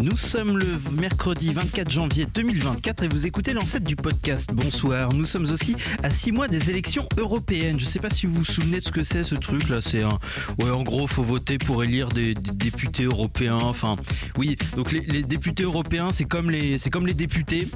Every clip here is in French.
Nous sommes le mercredi 24 janvier 2024 et vous écoutez l'ancêtre du podcast. Bonsoir. Nous sommes aussi à six mois des élections européennes. Je ne sais pas si vous vous souvenez de ce que c'est ce truc là. C'est un, ouais, en gros, faut voter pour élire des, députés européens. Enfin, oui. Donc les, députés européens, c'est comme les députés.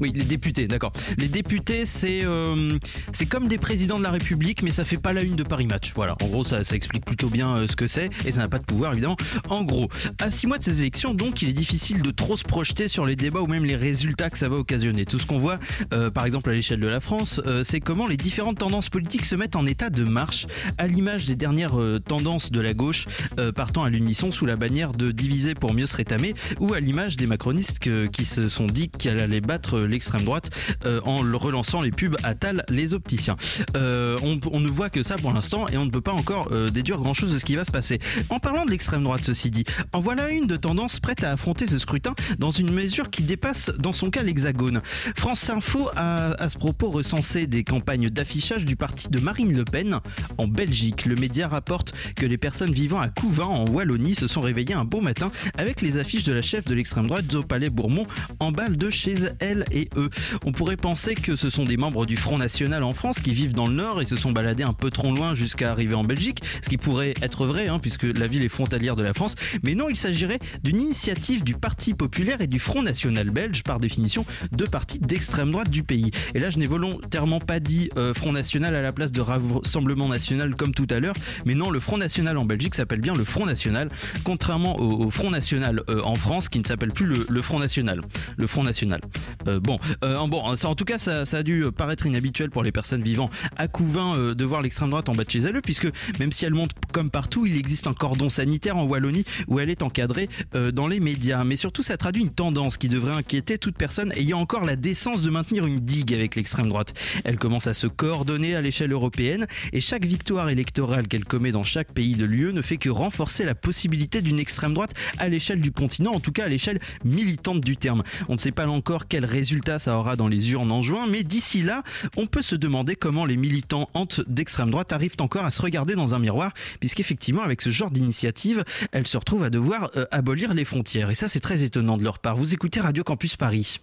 Oui, les députés, d'accord. Les députés, c'est euh, c'est comme des présidents de la République, mais ça fait pas la une de Paris Match. Voilà, en gros, ça, ça explique plutôt bien euh, ce que c'est, et ça n'a pas de pouvoir, évidemment. En gros, à six mois de ces élections, donc, il est difficile de trop se projeter sur les débats ou même les résultats que ça va occasionner. Tout ce qu'on voit, euh, par exemple, à l'échelle de la France, euh, c'est comment les différentes tendances politiques se mettent en état de marche, à l'image des dernières euh, tendances de la gauche, partant à l'unisson sous la bannière de diviser pour mieux se rétamer, ou à l'image des macronistes qui se sont dit qu'elle allait battre l'extrême droite euh, en relançant les pubs à Tal les opticiens. Euh, on, ne voit que ça pour l'instant et on ne peut pas encore euh, déduire grand chose de ce qui va se passer. En parlant de l'extrême droite, ceci dit, en voilà une de tendance prête à affronter ce scrutin dans une mesure qui dépasse dans son cas l'hexagone. France Info a à ce propos recensé des campagnes d'affichage du parti de Marine Le Pen en Belgique. Le média rapporte que les personnes vivant à Couvin en Wallonie se sont réveillées un beau matin avec les affiches de la chef de l'extrême droite Zo Palais Bourmont en balle de chez elle eux. On pourrait penser que ce sont des membres du Front National en France qui vivent dans le Nord et se sont baladés un peu trop loin jusqu'à arriver en Belgique, ce qui pourrait être vrai hein, puisque la ville est frontalière de la France. Mais non, il s'agirait d'une initiative du Parti Populaire et du Front National belge, par définition deux partis d'extrême droite du pays. Et là, je n'ai volontairement pas dit euh, Front National à la place de Rassemblement National comme tout à l'heure, mais non, le Front National en Belgique s'appelle bien le Front National, contrairement au, Front National euh, en France qui ne s'appelle plus le, le Front National. Le Front National. Euh, bon, euh, bon, ça, en tout cas, ça, ça a dû paraître inhabituel pour les personnes vivant à Couvin euh, de voir l'extrême droite en bas de chez elles, puisque même si elle monte comme partout, il existe un cordon sanitaire en Wallonie où elle est encadrée euh, dans les médias. Mais surtout, ça traduit une tendance qui devrait inquiéter toute personne ayant encore la décence de maintenir une digue avec l'extrême droite. Elle commence à se coordonner à l'échelle européenne et chaque victoire électorale qu'elle commet dans chaque pays de l'UE ne fait que renforcer la possibilité d'une extrême droite à l'échelle du continent, en tout cas à l'échelle militante du terme. On ne sait pas encore quel résultat ça aura dans les urnes en juin, mais d'ici là, on peut se demander comment les militants hantes d'extrême droite arrivent encore à se regarder dans un miroir, puisqu'effectivement, avec ce genre d'initiative, elles se retrouvent à devoir euh, abolir les frontières. Et ça, c'est très étonnant de leur part. Vous écoutez Radio Campus Paris.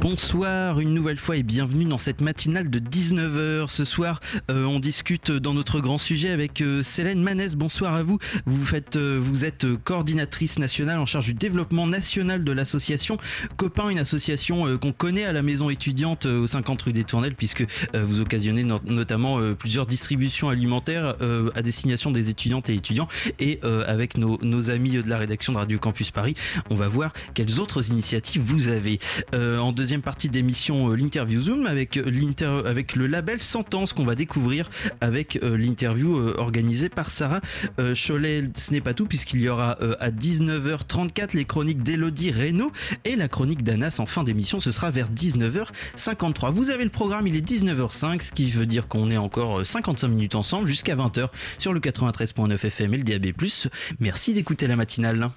Bonsoir une nouvelle fois et bienvenue dans cette matinale de 19h. Ce soir, euh, on discute dans notre grand sujet avec euh, Célène Manès. Bonsoir à vous. Vous euh, êtes euh, coordinatrice nationale en charge du développement national de l'association Copain, une association qu'on connaît à la maison étudiante au 50 rue des Tournelles, puisque vous occasionnez no- notamment plusieurs distributions alimentaires à destination des étudiantes et étudiants. Et avec nos, amis de la rédaction de Radio Campus Paris, on va voir quelles autres initiatives vous avez. En partie d'émission, euh, l'interview Zoom avec euh, l'inter avec le label Sentence qu'on va découvrir avec euh, l'interview organisée par Sarah Cholet. Ce n'est pas tout puisqu'il y aura à 19h34 les chroniques d'Elodie Reynaud et la chronique d'Anas en fin d'émission. Ce sera vers 19h53. Vous avez le programme, il est 19h05, ce qui veut dire qu'on est encore euh, 55 minutes ensemble jusqu'à 20h sur le 93.9 FM et le DAB+. Merci d'écouter la matinale.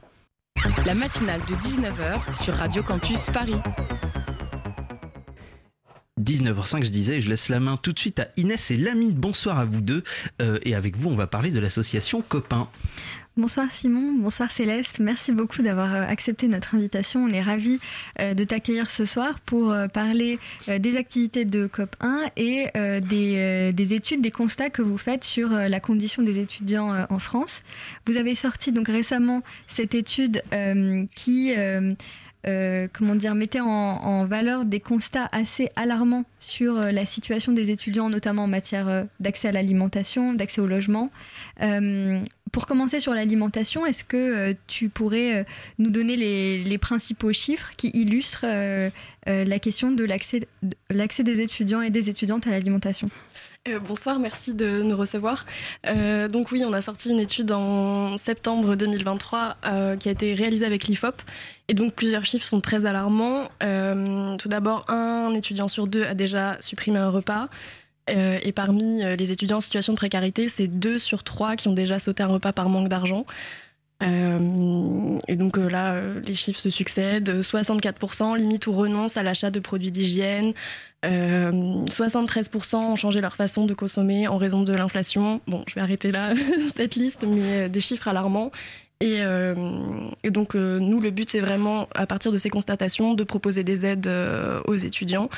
La matinale de 19h sur Radio Campus Paris. 19h05, je disais, je laisse la main tout de suite à Inès et Lamine. Bonsoir à vous deux. Euh, et avec vous, on va parler de l'association Copain. Bonsoir Simon, bonsoir Céleste. Merci beaucoup d'avoir euh, accepté notre invitation. On est ravis euh, de t'accueillir ce soir pour parler des activités de COP1 et des, des études, des constats que vous faites sur la condition des étudiants en France. Vous avez sorti donc récemment cette étude qui euh, comment dire, mettait en, en valeur des constats assez alarmants sur euh, la situation des étudiants, notamment en matière euh, d'accès à l'alimentation, d'accès au logement. Euh, pour commencer sur l'alimentation, est-ce que tu pourrais nous donner les, principaux chiffres qui illustrent la question de l'accès des étudiants et des étudiantes à l'alimentation? Bonsoir, merci de nous recevoir. donc oui, on a sorti une étude en septembre 2023 qui a été réalisée avec l'IFOP. Et donc plusieurs chiffres sont très alarmants. tout d'abord, un étudiant sur deux a déjà supprimé un repas. Euh, et parmi euh, les étudiants en situation de précarité, c'est 2 sur 3 qui ont déjà sauté un repas par manque d'argent. Euh, et donc là, les chiffres se succèdent. 64% limite ou renonce à l'achat de produits d'hygiène. 73% ont changé leur façon de consommer en raison de l'inflation. Bon, je vais arrêter là cette liste, mais des chiffres alarmants. Et, et donc, nous, le but, c'est vraiment, à partir de ces constatations, de proposer des aides aux étudiants.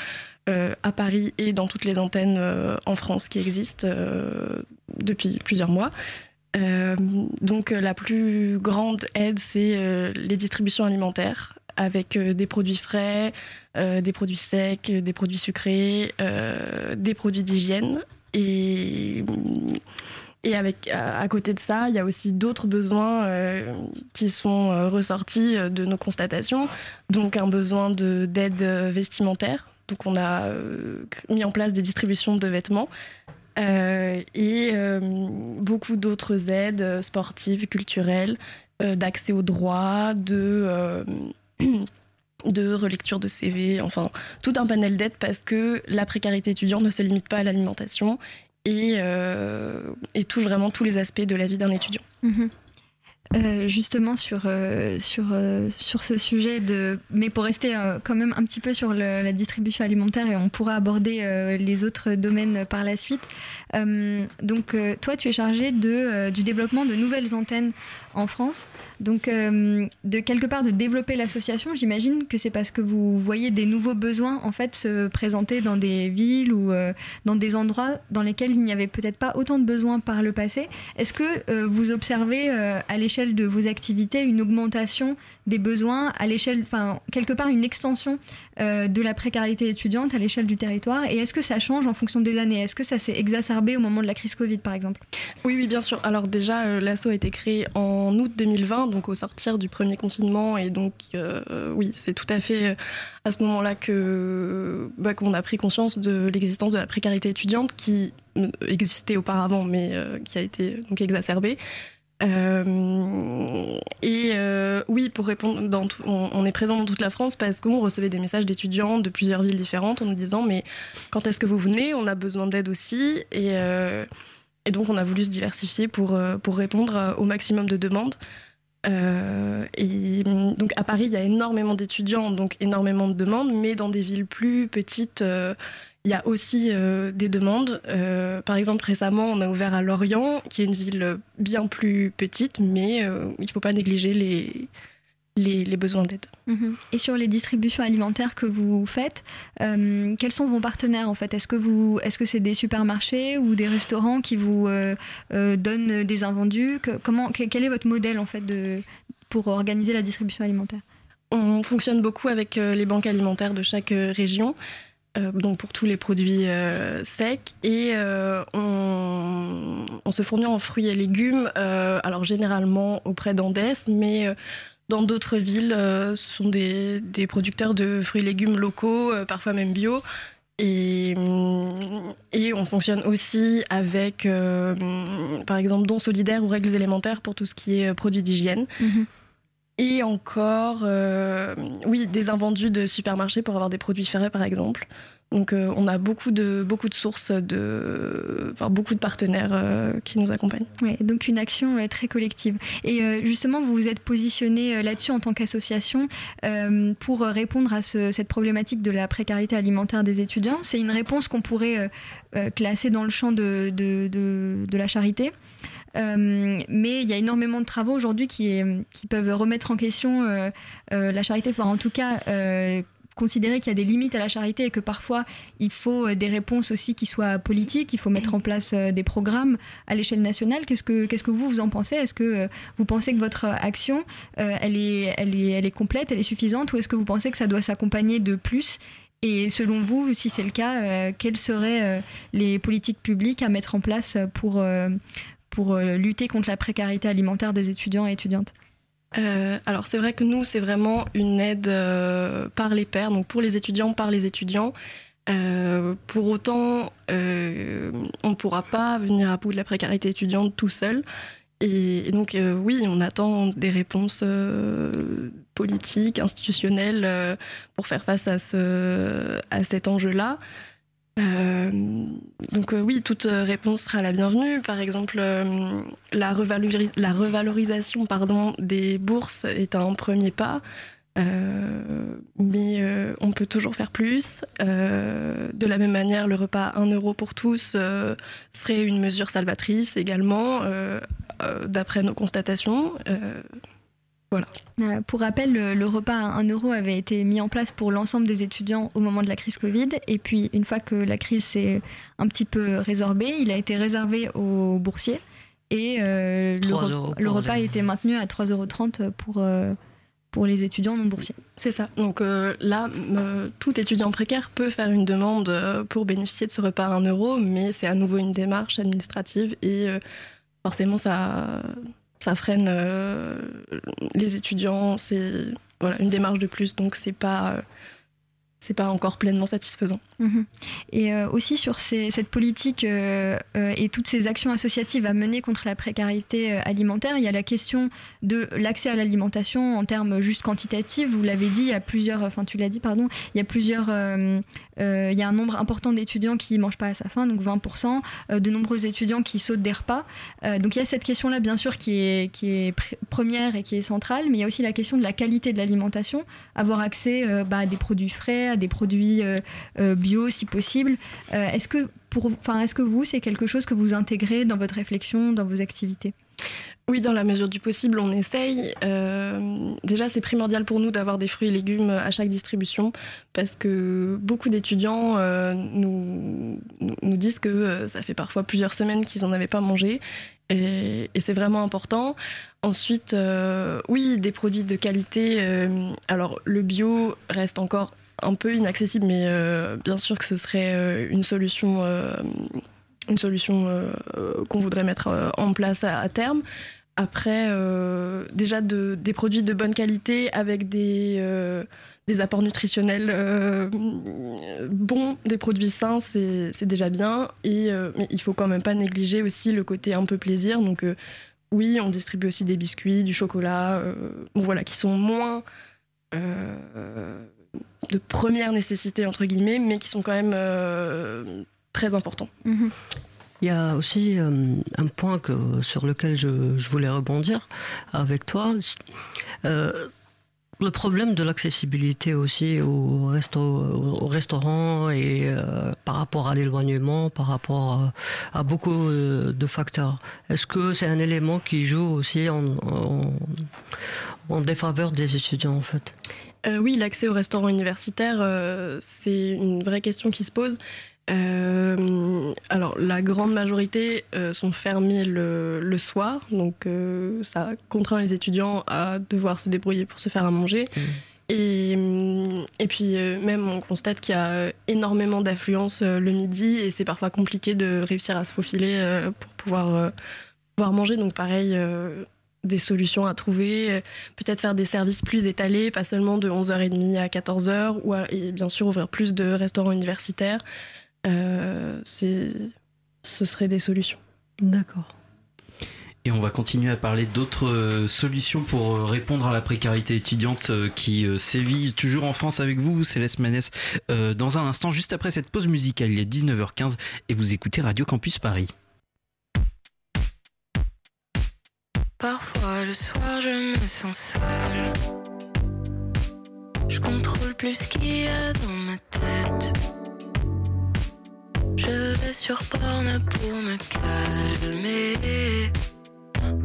Euh, à Paris et dans toutes les antennes euh, en France qui existent euh, depuis plusieurs mois. donc la plus grande aide, c'est les distributions alimentaires avec des produits frais, des produits secs, des produits sucrés, des produits d'hygiène. Et, et avec, à, côté de ça, il y a aussi d'autres besoins qui sont ressortis de nos constatations. Donc un besoin d'aide vestimentaire. Donc on a euh, mis en place des distributions de vêtements. Euh, et euh, beaucoup d'autres aides sportives, culturelles, d'accès aux droits, de de relecture de CV, enfin tout un panel d'aides parce que la précarité étudiante ne se limite pas à l'alimentation et, touche vraiment tous les aspects de la vie d'un étudiant. Mhm. Euh, justement sur, euh, sur, euh, sur ce sujet de mais pour rester quand même un petit peu sur la distribution alimentaire et on pourra aborder les autres domaines par la suite donc toi tu es chargé de, du développement de nouvelles antennes en France. Donc de quelque part de développer l'association j'imagine que c'est parce que vous voyez des nouveaux besoins en fait se présenter dans des villes ou dans des endroits dans lesquels il n'y avait peut-être pas autant de besoins par le passé. Est-ce que vous observez à l'échelle de vos activités une augmentation des besoins à l'échelle, enfin quelque part une extension euh, de la précarité étudiante à l'échelle du territoire Et est-ce que ça change en fonction des années? Est-ce que ça s'est exacerbé au moment de la crise Covid par exemple? Oui, oui, bien sûr. Alors déjà, euh, l'ASSO a été créé en août 2020, donc au sortir du premier confinement, et donc euh, oui, c'est tout à fait à ce moment-là que bah, qu'on a pris conscience de l'existence de la précarité étudiante qui existait auparavant, mais qui a été donc exacerbée. Euh, et euh, oui, pour répondre, on, est présent dans toute la France parce qu'on recevait des messages d'étudiants de plusieurs villes différentes en nous disant mais quand est-ce que vous venez? On a besoin d'aide aussi. Et, euh, et, donc on a voulu se diversifier pour, pour répondre au maximum de demandes. et donc à Paris, il y a énormément d'étudiants, donc énormément de demandes, mais dans des villes plus petites il y a aussi euh, des demandes. Euh, par exemple, récemment, on a ouvert à Lorient, qui est une ville bien plus petite, mais euh, il ne faut pas négliger les, les, besoins d'aide. Mhm. Et sur les distributions alimentaires que vous faites, quels sont vos partenaires en fait? Est-ce que vous, est-ce que c'est des supermarchés ou des restaurants qui vous donnent des invendus? Comment, quel est votre modèle en fait de, pour organiser la distribution alimentaire? On fonctionne beaucoup avec les banques alimentaires de chaque région. Euh, donc pour tous les produits euh, secs et euh, on, se fournit en fruits et légumes, alors généralement auprès d'Andes, mais dans d'autres villes, ce sont des, producteurs de fruits et légumes locaux, parfois même bio. Et, et, on fonctionne aussi avec, par exemple, dons solidaires ou règles élémentaires pour tout ce qui est produits d'hygiène. Mhm. Et encore, euh, oui, des invendus de supermarchés pour avoir des produits ferrés, par exemple. Donc, euh, on a beaucoup de, beaucoup de sources, de, enfin, beaucoup de partenaires euh, qui nous accompagnent. Oui, donc une action très collective. Et justement, vous vous êtes positionné là-dessus en tant qu'association pour répondre à cette problématique de la précarité alimentaire des étudiants. C'est une réponse qu'on pourrait classer dans le champ de, de, de la charité. Euh, mais il y a énormément de travaux aujourd'hui qui, qui, peuvent remettre en question euh, euh, la charité, enfin en tout cas considérer qu'il y a des limites à la charité et que parfois il faut des réponses aussi qui soient politiques, il faut mettre en place des programmes à l'échelle nationale. Qu'est-ce que, qu'est-ce que vous, vous en pensez? Est-ce que vous pensez que votre action, elle, est, elle, est, elle est complète, elle est suffisante? Ou est-ce que vous pensez que ça doit s'accompagner de plus? Et selon vous, si c'est le cas, quelles seraient les politiques publiques à mettre en place pour, pour lutter contre la précarité alimentaire des étudiants et étudiantes? Alors c'est vrai que nous c'est vraiment une aide par les pairs, donc pour les étudiants par les étudiants. pour autant, on ne pourra pas venir à bout de la précarité étudiante tout seul. Et, donc, euh, oui, on attend des réponses euh, politiques, institutionnelles, euh, pour faire face à, ce, à cet enjeu-là. Donc oui, toute réponse sera la bienvenue. Par exemple, la, la, revalorisation des bourses est un premier pas. Euh, mais euh, on peut toujours faire plus. Euh, de la même manière, le repas 1 euro pour tous serait une mesure salvatrice également, d'après nos constatations. Voilà. Pour rappel, le, repas à 1 euro avait été mis en place pour l'ensemble des étudiants au moment de la crise Covid. Et puis, une fois que la crise s'est un petit peu résorbée, il a été réservé aux boursiers. Et le, le, repas a été maintenu à 3,30 euros pour pour les étudiants non boursiers. C'est ça. Donc euh, là, tout étudiant précaire peut faire une demande euh, pour bénéficier de ce repas à 1 euro, mais c'est à nouveau une démarche administrative et euh, forcément ça, ça freine les étudiants. C'est voilà, une démarche de plus, donc c'est pas c'est pas encore pleinement satisfaisant. Mhm. Et euh, aussi sur cette politique euh, euh, et toutes ces actions associatives à mener contre la précarité alimentaire, il y a la question de l'accès à l'alimentation en termes juste quantitatifs. Vous l'avez dit, il y a plusieurs, enfin tu l'as dit, pardon, il y a plusieurs, il y a un nombre important d'étudiants qui mangent pas à sa faim, donc 20%, de nombreux étudiants qui sautent des repas. donc il y a cette question-là, bien sûr, qui est, qui est première et qui est centrale, mais il y a aussi la question de la qualité de l'alimentation, avoir accès bah, à des produits frais, des produits bio si possible. Euh, est-ce que pour, enfin, est-ce que vous, c'est quelque chose que vous intégrez dans votre réflexion, dans vos activités? Oui, dans la mesure du possible, on essaye. Euh, déjà, c'est primordial pour nous d'avoir des fruits et légumes à chaque distribution parce que beaucoup d'étudiants euh, nous, nous, disent que ça fait parfois plusieurs semaines qu'ils n'en avaient pas mangé et c'est vraiment important. Ensuite, oui, des produits de qualité. alors, le bio reste encore un peu inaccessible, mais euh, bien sûr que ce serait euh, une solution, euh, une solution qu'on voudrait mettre en place à, terme. Après, déjà de, des produits de bonne qualité avec des, des apports nutritionnels bons, des produits sains, c'est déjà bien. Et, mais il faut quand même pas négliger aussi le côté un peu plaisir. Donc oui, on distribue aussi des biscuits, du chocolat, voilà, qui sont moins de première nécessité, entre guillemets, mais qui sont quand même euh, très importants. Mhm. Il y a aussi euh, un point que, sur lequel je, voulais rebondir avec toi. Euh, le problème de l'accessibilité aussi au, resto, au restaurant et par rapport à l'éloignement, par rapport à, beaucoup de facteurs. Est-ce que c'est un élément qui joue aussi en, en défaveur des étudiants en fait? Euh, oui, l'accès au restaurant universitaire, euh, c'est une vraie question qui se pose. Euh, alors, la grande majorité sont fermés le, soir, donc ça contraint les étudiants à devoir se débrouiller pour se faire à manger. Mmh. Et, et, puis, même, on constate qu'il y a énormément d'affluence le midi et c'est parfois compliqué de réussir à se faufiler pour pouvoir, pouvoir manger. Donc, pareil, des solutions à trouver, euh, peut-être faire des services plus étalés, pas seulement de 11h30 à 14h, ou et bien sûr ouvrir plus de restaurants universitaires. Euh, ce serait des solutions. D'accord. Et on va continuer à parler d'autres euh, solutions pour répondre à la précarité étudiante qui sévit toujours en France avec vous, Céleste Manès, dans un instant, juste après cette pause musicale. Il est 19h15 et vous écoutez Radio Campus Paris. Parfois le soir je me sens seule. Je contrôle plus ce qu'il y a dans ma tête. Je vais sur porne pour me calmer.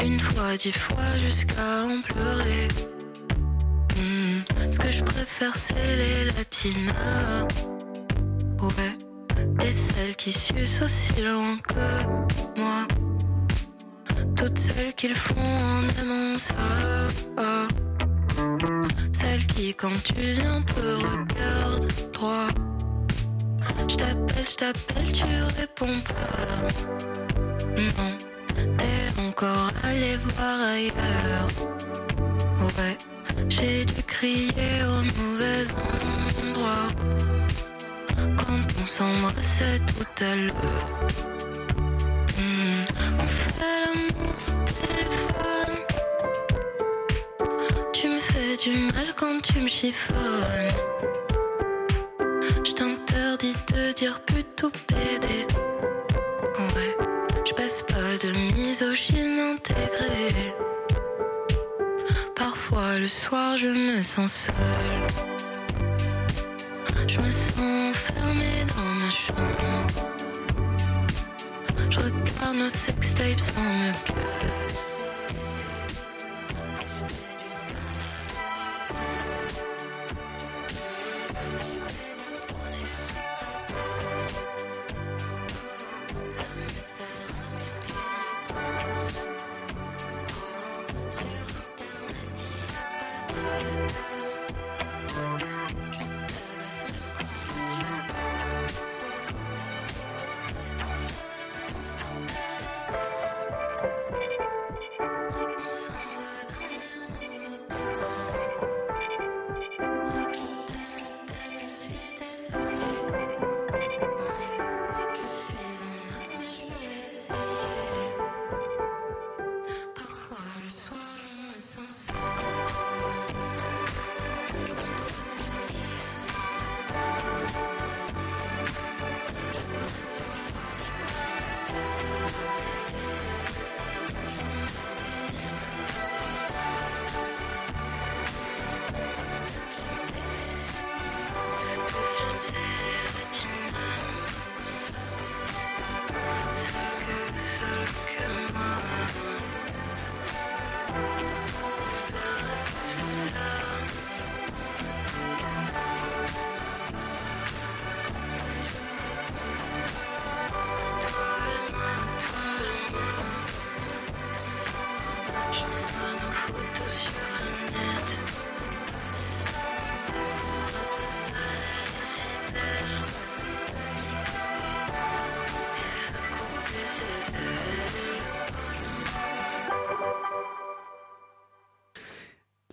Une fois, dix fois jusqu'à en pleurer. Hmm, ce que je préfère c'est les latinas. Ouais, et celles qui sucent aussi loin que moi. Toutes celles qu'ils font en aimant ça. Celles qui, quand tu viens, te regardent droit. Je t'appelle, je t'appelle, tu réponds pas. Non, t'es encore aller voir ailleurs. Ouais, j'ai dû crier au mauvais endroit quand on s'embrassait tout à l'heure. Du mal quand tu me chiffonnes. Je t'interdis de dire plutôt pédé. Ouais, je passe pas de misogyne intégrée. Parfois le soir je me sens seule. Je me sens enfermée dans ma chambre. Je regarde nos sextapes sans me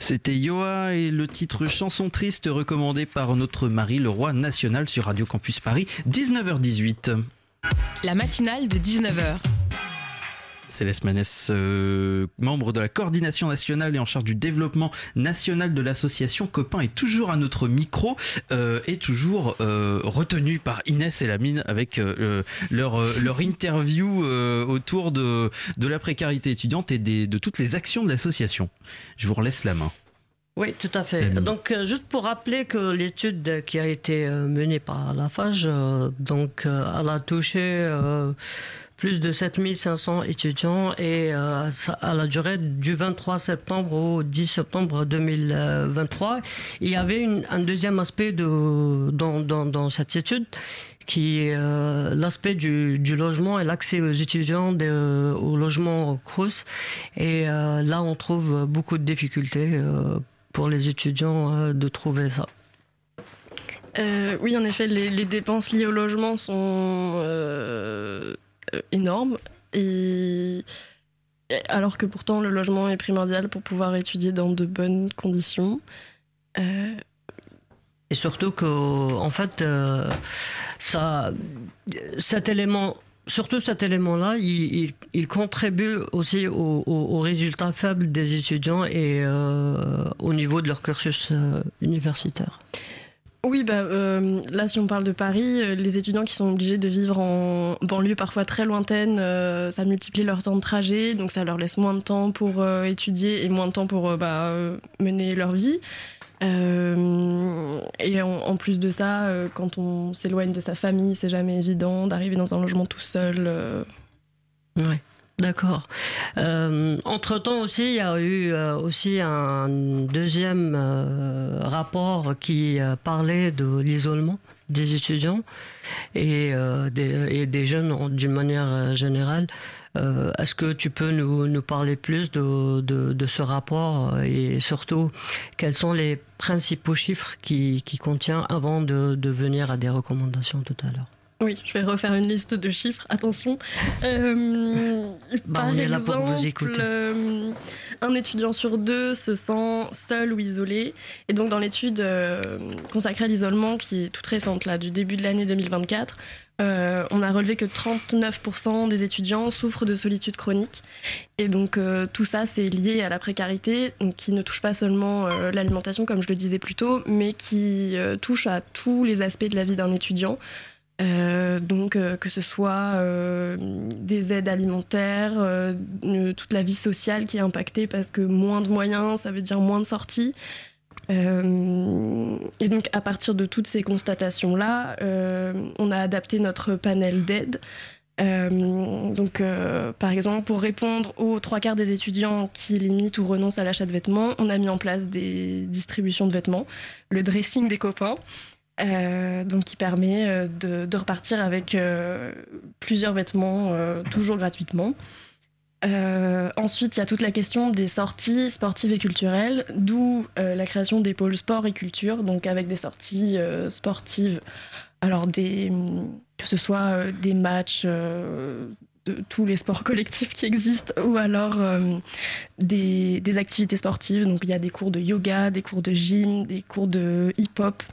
C'était Yoa et le titre Chanson triste recommandé par notre Marie le roi national sur Radio Campus Paris, 19h18. La matinale de 19h. Céleste Manès, euh, membre de la coordination nationale et en charge du développement national de l'association Copain, est toujours à notre micro euh, et toujours euh, retenu par Inès et Lamine avec euh, leur, leur interview autour de, de la précarité étudiante et des, de toutes les actions de l'association. Je vous relaisse la main. Oui, tout à fait. Donc, juste pour rappeler que l'étude qui a été menée par la FAGE, donc, elle a touché plus de 7500 étudiants et euh, ça, elle a duré du 23 septembre au 10 septembre 2023. Il y avait un deuxième aspect dans, cette étude qui est euh, l'aspect du, logement et l'accès aux étudiants au logement Crous. Et euh, là, on trouve beaucoup de difficultés pour les étudiants de trouver ça. Oui, en effet, les dépenses liées au logement sont euh, énormes. Et, alors que pourtant, le logement est primordial pour pouvoir étudier dans de bonnes conditions. Euh, Et surtout que, en fait, euh, ça, cet élément, surtout cet élément-là, il, il- contribue aussi au, au- aux résultats faibles des étudiants et au niveau de leur cursus universitaire. Oui, bah, euh, là, si on parle de Paris, euh, les étudiants qui sont obligés de vivre en banlieue parfois très lointaine, euh, ça multiplie leur temps de trajet, donc ça leur laisse moins de temps pour étudier et moins de temps pour bah, mener leur vie. Et en, en plus de ça, quand on s'éloigne de sa famille, c'est jamais évident d'arriver dans un logement tout seul. Ouais. D'accord. Euh, entre-temps aussi, il y a eu euh, aussi un deuxième euh, rapport qui euh, parlait de l'isolement des étudiants et, euh, des, et des jeunes d'une manière euh, générale. Est-ce que tu peux nous, nous parler plus de, de, de ce rapport et surtout quels sont les principaux chiffres qui, qui contient avant de, de venir à des recommandations tout à l'heure? Oui, je vais refaire une liste de chiffres, attention. Euh, Bah, par on est là exemple, pour vous écouter. euh, un étudiant sur deux se sent seul ou isolé. Et donc, dans l'étude euh, consacrée à l'isolement, qui est toute récente, là, du début de l'année 2024, euh, on a relevé que 39% des étudiants souffrent de solitude chronique. Et donc, euh, tout ça, c'est lié à la précarité, donc, qui ne touche pas seulement euh, l'alimentation, comme je le disais plus tôt, mais qui touche à tous les aspects de la vie d'un étudiant. Euh, donc euh, que ce soit euh, des aides alimentaires, toute la vie sociale qui est impactée parce que moins de moyens, ça veut dire moins de sorties. Et donc à partir de toutes ces constatations-là, on a adapté notre panel d'aide. Donc, par exemple, pour répondre aux trois quarts des étudiants qui limitent ou renoncent à l'achat de vêtements, on a mis en place des distributions de vêtements, le dressing des copains, euh, donc qui permet euh, de, repartir avec euh, plusieurs vêtements toujours gratuitement. Ensuite, il y a toute la question des sorties sportives et culturelles, d'où la création des pôles sport et culture, donc avec des sorties sportives, alors que ce soit des matchs de tous les sports collectifs qui existent, ou alors des, des activités sportives, donc il y a des cours de yoga, des cours de gym, des cours de hip-hop,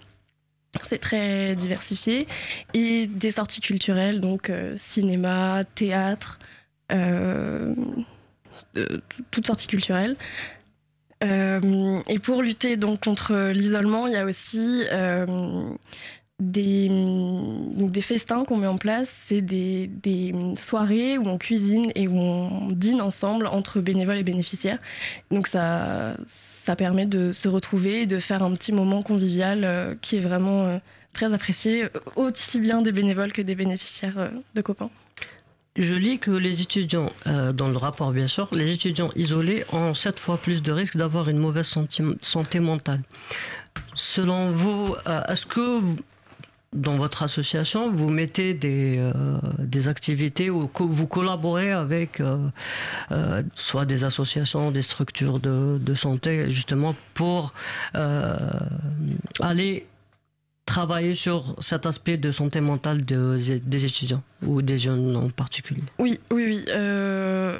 c'est très diversifié. Et des sorties culturelles, donc euh, cinéma, théâtre, euh, tout- toutes sorties culturelles. Euh, et pour lutter donc contre l'isolement, il y a aussi euh, des, donc des festins qu'on met en place. C'est des, des soirées où on cuisine et où on dîne ensemble entre bénévoles et bénéficiaires. Donc ça, ça permet de se retrouver et de faire un petit moment convivial euh, qui est vraiment euh, très apprécié, aussi bien des bénévoles que des bénéficiaires euh, de copains. Je lis que les étudiants, dans le rapport bien sûr, les étudiants isolés ont sept fois plus de risques d'avoir une mauvaise santé, mentale. Selon vous, euh, est-ce que dans votre association, vous mettez des, euh, activités ou vous collaborez avec euh, euh, soit des associations, des structures de, santé, justement pour aller travailler sur cet aspect de santé mentale de- des étudiants ou des jeunes en particulier Oui, oui, oui.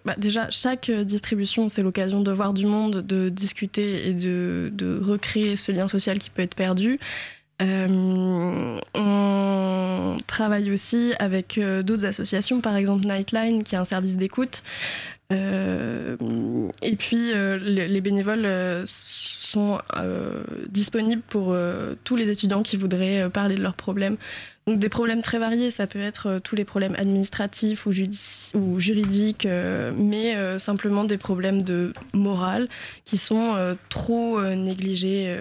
Bah, déjà, chaque distribution, c'est l'occasion de voir du monde, de discuter et de recréer ce lien social qui peut être perdu. Euh, on travaille aussi avec euh, d'autres associations, par exemple Nightline, qui est un service d'écoute. Euh, et puis, les, les bénévoles sont disponibles pour tous les étudiants qui voudraient parler de leurs problèmes. Donc des problèmes très variés, ça peut être tous les problèmes administratifs ou, juridiques, mais simplement des problèmes de morale qui sont trop négligés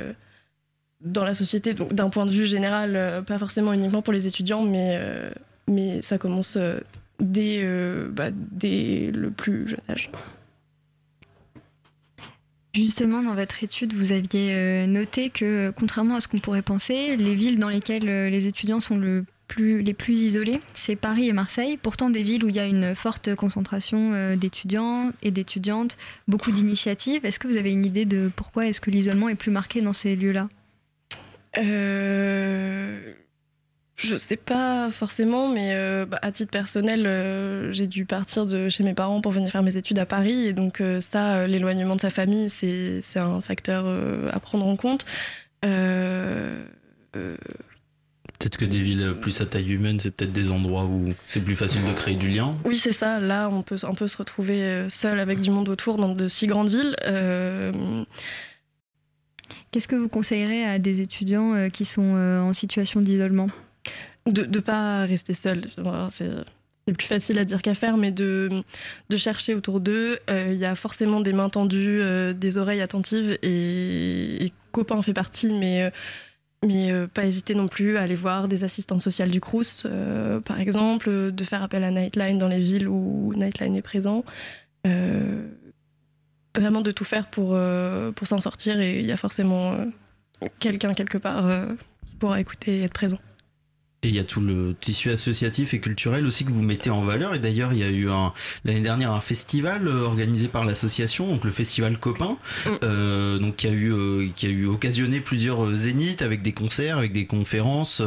dans la société. Donc d'un point de vue général, euh, pas forcément uniquement pour les étudiants, mais, euh, mais ça commence euh, dès, bah, dès le plus jeune âge. Justement, dans votre étude, vous aviez noté que, contrairement à ce qu'on pourrait penser, les villes dans lesquelles les étudiants sont le plus, les plus isolés, c'est Paris et Marseille. Pourtant, des villes où il y a une forte concentration d'étudiants et d'étudiantes, beaucoup d'initiatives. Est-ce que vous avez une idée de pourquoi est-ce que l'isolement est plus marqué dans ces lieux-là? Euh, je sais pas forcément, mais euh, bah, à titre personnel, euh, j'ai dû partir de chez mes parents pour venir faire mes études à Paris. Et donc, ça, l'éloignement de sa famille, c'est c'est un facteur à prendre en compte. Peut-être que des villes plus à taille humaine, c'est peut-être des endroits où c'est plus facile de créer du lien. oui, c'est ça. Là, on peut, on peut se retrouver seul avec du monde autour dans de si grandes villes. Qu'est-ce que vous conseillerez à des étudiants euh, qui sont euh, en situation d'isolement? De ne pas rester seul. C'est plus facile à dire qu'à faire, mais de, chercher autour d'eux. Euh, Il y a forcément des mains tendues, des oreilles attentives, et, et Copain en fait partie, mais, euh, mais pas hésiter non plus à aller voir des assistantes sociales du Crous, par exemple, de faire appel à Nightline dans les villes où Nightline est présent. Vraiment de tout faire pour, euh, pour s'en sortir, et il y a forcément euh, quelqu'un quelque part euh, qui pourra écouter et être présent. Et il y a tout le tissu associatif et culturel aussi que vous mettez en valeur. Et d'ailleurs, il y a eu un l'année dernière un festival organisé par l'association, donc le festival Copain, Mm. euh, donc qui a eu euh, qui a eu occasionné plusieurs zéniths avec des concerts, avec des conférences.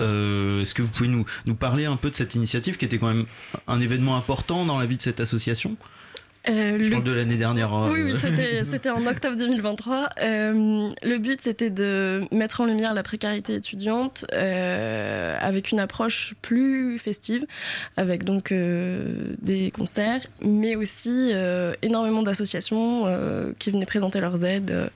Euh, Est-ce que vous pouvez nous nous parler un peu de cette initiative qui était quand même un événement important dans la vie de cette association? Euh, Je le parle de l'année dernière. hein. Oui, oui, c'était en octobre 2023. Euh, le but, c'était de mettre en lumière la précarité étudiante euh, avec une approche plus festive, avec donc euh, des concerts, mais aussi énormément d'associations qui venaient présenter leurs aides.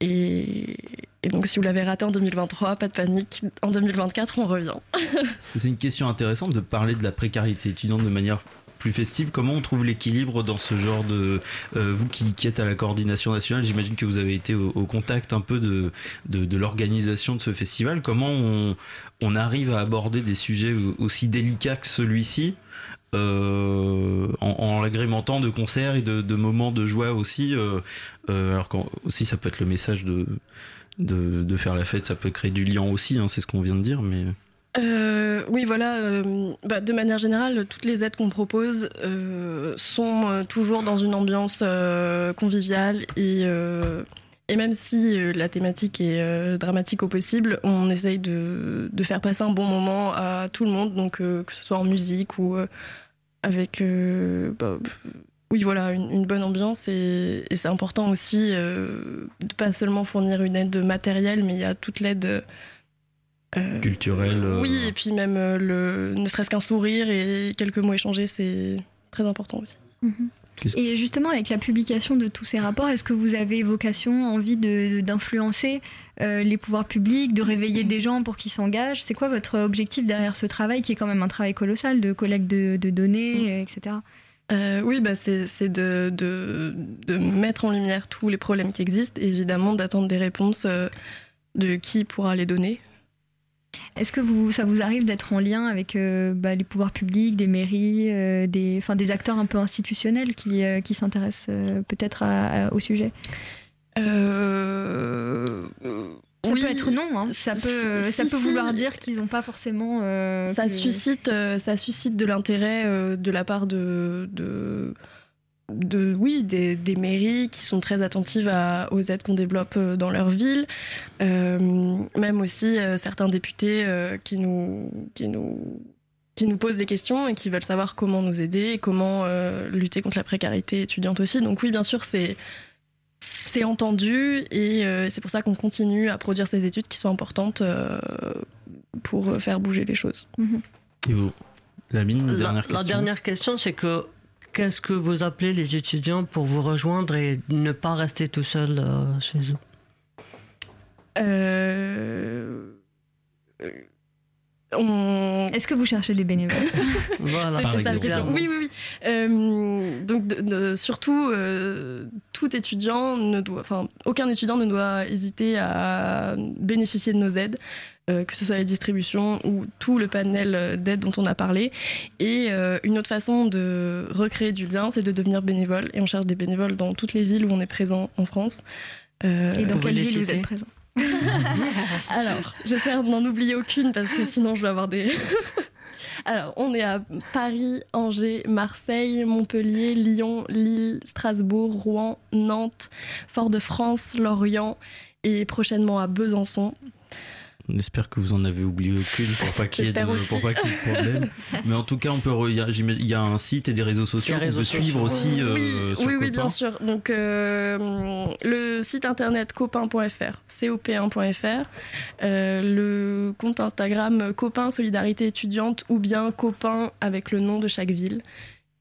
et, et donc, si vous l'avez raté en 2023, pas de panique. En 2024, on revient. C'est une question intéressante de parler de la précarité étudiante de manière plus festive. Comment on trouve l'équilibre dans ce genre de... euh, vous qui, êtes à la coordination nationale, j'imagine que vous avez été au, contact un peu de, de, l'organisation de ce festival. Comment on, on arrive à aborder des sujets aussi délicats que celui-ci euh, en, en l'agrémentant de concerts et de, moments de joie aussi euh, alors quand aussi ça peut être le message de, de, de faire la fête, ça peut créer du lien aussi, hein, c'est ce qu'on vient de dire, mais... Euh, oui, voilà. euh, bah, de manière générale, toutes les aides qu'on propose euh, sont toujours dans une ambiance conviviale et, et même si la thématique est dramatique au possible, on essaye de, de faire passer un bon moment à tout le monde, donc que ce soit en musique ou avec, bah, oui, voilà, une, bonne ambiance et, c'est important aussi de pas seulement fournir une aide matérielle, mais il y a toute l'aide. Euh, Culturelle, euh, Oui, et puis même euh, le, ne serait-ce qu'un sourire et quelques mots échangés, c'est très important aussi. Et justement, avec la publication de tous ces rapports, est-ce que vous avez vocation, envie de- de- d'influencer euh, les pouvoirs publics, de réveiller des gens pour qu'ils s'engagent? C'est quoi votre objectif derrière ce travail qui est quand même un travail colossal de collecte de, de données, euh, etc. Euh, oui, bah c'est c'est de, de, de mettre en lumière tous les problèmes qui existent et évidemment d'attendre des réponses euh, de qui pourra les donner. Est-ce que vous, ça vous arrive d'être en lien avec euh, bah, les pouvoirs publics, des mairies, euh, des, acteurs un peu institutionnels qui, euh, qui s'intéressent peut-être au sujet? Ça oui, peut être non, hein. ça, peut, si, ça peut si. vouloir dire qu'ils n'ont pas forcément... ça que- suscite, ça suscite de l'intérêt de la part de, de, de oui, des, des mairies qui sont très attentives à- aux aides qu'on développe euh, dans leur ville. Euh, même aussi euh, certains députés euh, qui, nous, qui, nous, qui nous posent des questions et qui veulent savoir comment nous aider et comment euh, lutter contre la précarité étudiante aussi. Donc oui, bien sûr, c'est... C'est entendu et euh, c'est pour ça qu'on continue à produire ces études qui sont importantes euh, pour faire bouger les choses. Et vous La mine, La, dernière la question? dernière question, c'est que qu'est-ce que vous appelez les étudiants pour vous rejoindre et ne pas rester tout seul euh, chez eux? Euh, on... Est-ce que vous cherchez des bénévoles? Voilà. Par C'était ça la exemple. question. Oui, oui, oui. Euh, donc, de- de- surtout, euh, tout étudiant ne doit, enfin, aucun étudiant ne doit hésiter à bénéficier de nos aides, que ce soit les distributions ou tout le panel d'aides dont on a parlé. Et euh, une autre façon de recréer du lien, c'est de devenir bénévole. Et on cherche des bénévoles dans toutes les villes où on est présent en France. Euh, Et dans Vous quelle ville vous êtes présent alors, j'espère n'en oublier aucune parce que sinon je vais avoir des. Alors, on est à Paris, Angers, Marseille, Montpellier, Lyon, Lille, Strasbourg, Rouen, Nantes, Fort-de-France, Lorient et prochainement à Besançon. On espère que vous en avez oublié aucune pour pas qu'il y ait de, pour pas qu'il y ait de problème. Mais en tout cas, on peut il y, a- y un site et des réseaux sociaux qu'on peut suivre aussi euh, oui, sur oui, bien sûr. Donc, euh, le site internet copain.fr, cop1.fr, euh, le compte Instagram copain solidarité étudiante ou bien copain avec le nom de chaque ville.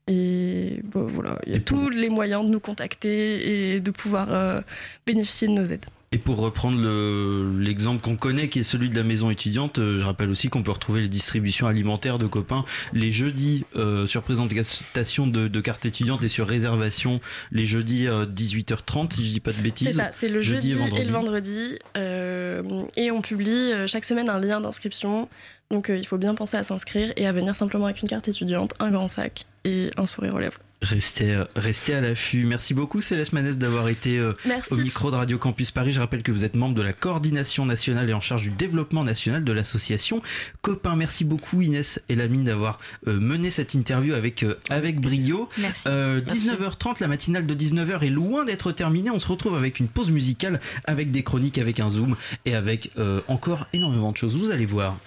Et bon, voilà, il y a Et pour- tous les moyens de nous contacter et de pouvoir euh, bénéficier de nos aides. Et pour reprendre le- l'exemple qu'on connaît, qui est celui de la maison étudiante, euh, je rappelle aussi qu'on peut retrouver les distributions alimentaires de copains les jeudis euh, sur présentation de, de cartes étudiantes et sur réservation les jeudis euh, 18h30, si je dis pas de C'est bêtises. ça, c'est le Jeudi jeudi, et vendredi. et le vendredi. euh, et on publie euh, chaque semaine un lien d'inscription Donc il faut bien penser à s'inscrire et à venir simplement avec une carte étudiante, un grand sac et un sourire aux lèvres. Restez, euh, restez à l'affût. Merci beaucoup Céleste Manès d'avoir été euh, au micro de Radio Campus Paris. Je rappelle que vous êtes membre de la coordination nationale et en charge du développement national de l'association Copain. Merci beaucoup Inès et Lamine d'avoir euh, mené cette interview avec, avec brio. Merci. 19h30, la matinale de 19h est loin d'être terminée. On se retrouve avec une pause musicale, avec des chroniques, avec un zoom et avec encore énormément de choses. Vous allez voir.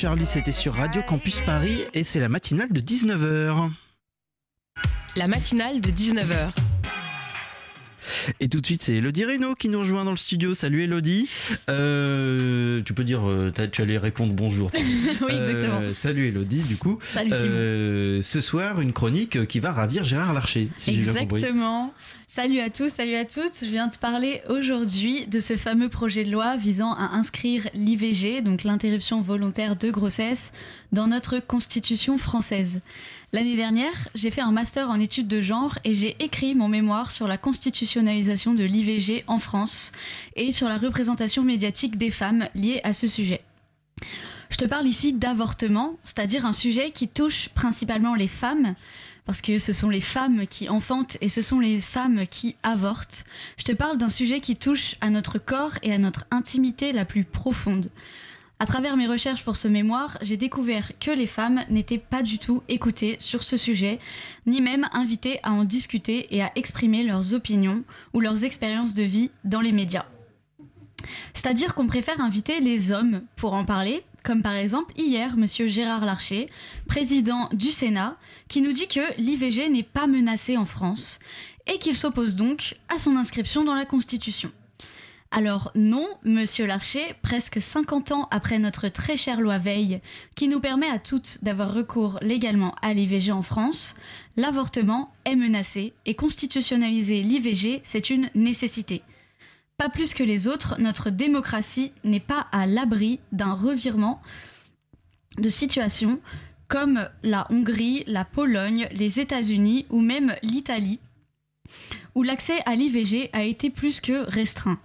Charlie, c'était sur Radio Campus Paris et c'est la matinale de 19h. La matinale de 19h. Et tout de suite, c'est Elodie Reynaud qui nous rejoint dans le studio. Salut Elodie. Euh, tu peux dire, euh, tu allais répondre bonjour. oui, exactement. Euh, salut Elodie, du coup. Salut Simon. ce soir, une chronique qui va ravir Gérard Larcher, si j'ai bien compris. Exactement. Salut à tous, salut à toutes. Je viens te parler aujourd'hui de ce fameux projet de loi visant à inscrire l'IVG, donc l'interruption volontaire de grossesse, dans notre constitution française. L'année dernière, j'ai fait un master en études de genre et j'ai écrit mon mémoire sur la constitutionnalisation de l'IVG en France et sur la représentation médiatique des femmes liées à ce sujet. Je te parle ici d'avortement, c'est-à-dire un sujet qui touche principalement les femmes, parce que ce sont les femmes qui enfantent et ce sont les femmes qui avortent. Je te parle d'un sujet qui touche à notre corps et à notre intimité la plus profonde. À travers mes recherches pour ce mémoire, j'ai découvert que les femmes n'étaient pas du tout écoutées sur ce sujet, ni même invitées à en discuter et à exprimer leurs opinions ou leurs expériences de vie dans les médias. C'est-à-dire qu'on préfère inviter les hommes pour en parler, comme par exemple hier monsieur Gérard Larcher, président du Sénat, qui nous dit que l'IVG n'est pas menacée en France et qu'il s'oppose donc à son inscription dans la Constitution. Alors non, monsieur Larcher, presque 50 ans après notre très chère loi Veil, qui nous permet à toutes d'avoir recours légalement à l'IVG en France, l'avortement est menacé et constitutionnaliser l'IVG, c'est une nécessité. Pas plus que les autres, notre démocratie n'est pas à l'abri d'un revirement de situation comme la Hongrie, la Pologne, les États-Unis ou même l'Italie, où l'accès à l'IVG a été plus que restreint.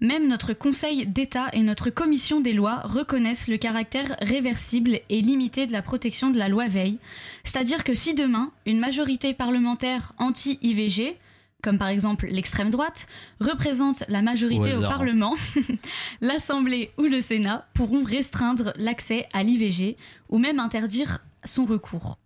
Même notre Conseil d'État et notre Commission des lois reconnaissent le caractère réversible et limité de la protection de la loi Veil. C'est-à-dire que si demain, une majorité parlementaire anti-IVG, comme par exemple l'extrême droite, représente la majorité au, au Parlement, l'Assemblée ou le Sénat pourront restreindre l'accès à l'IVG ou même interdire son recours.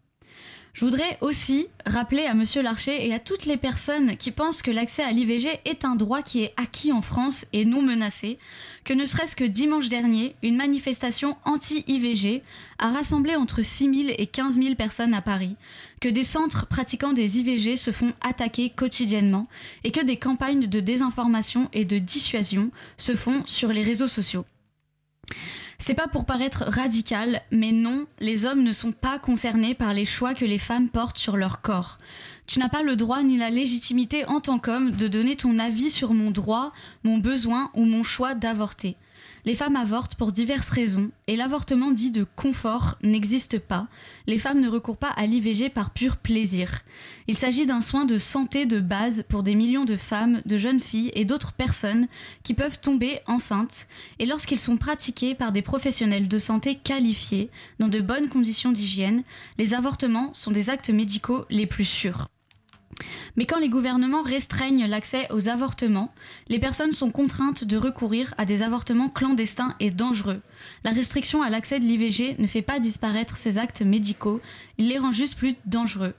Je voudrais aussi rappeler à Monsieur Larcher et à toutes les personnes qui pensent que l'accès à l'IVG est un droit qui est acquis en France et non menacé, que ne serait-ce que dimanche dernier, une manifestation anti-IVG a rassemblé entre 6 000 et 15 000 personnes à Paris, que des centres pratiquant des IVG se font attaquer quotidiennement et que des campagnes de désinformation et de dissuasion se font sur les réseaux sociaux. C'est pas pour paraître radical, mais non, les hommes ne sont pas concernés par les choix que les femmes portent sur leur corps. Tu n'as pas le droit ni la légitimité en tant qu'homme de donner ton avis sur mon droit, mon besoin ou mon choix d'avorter. Les femmes avortent pour diverses raisons et l'avortement dit de confort n'existe pas. Les femmes ne recourent pas à l'IVG par pur plaisir. Il s'agit d'un soin de santé de base pour des millions de femmes, de jeunes filles et d'autres personnes qui peuvent tomber enceintes et lorsqu'ils sont pratiqués par des professionnels de santé qualifiés dans de bonnes conditions d'hygiène, les avortements sont des actes médicaux les plus sûrs. Mais quand les gouvernements restreignent l'accès aux avortements, les personnes sont contraintes de recourir à des avortements clandestins et dangereux. La restriction à l'accès de l'IVG ne fait pas disparaître ces actes médicaux, il les rend juste plus dangereux.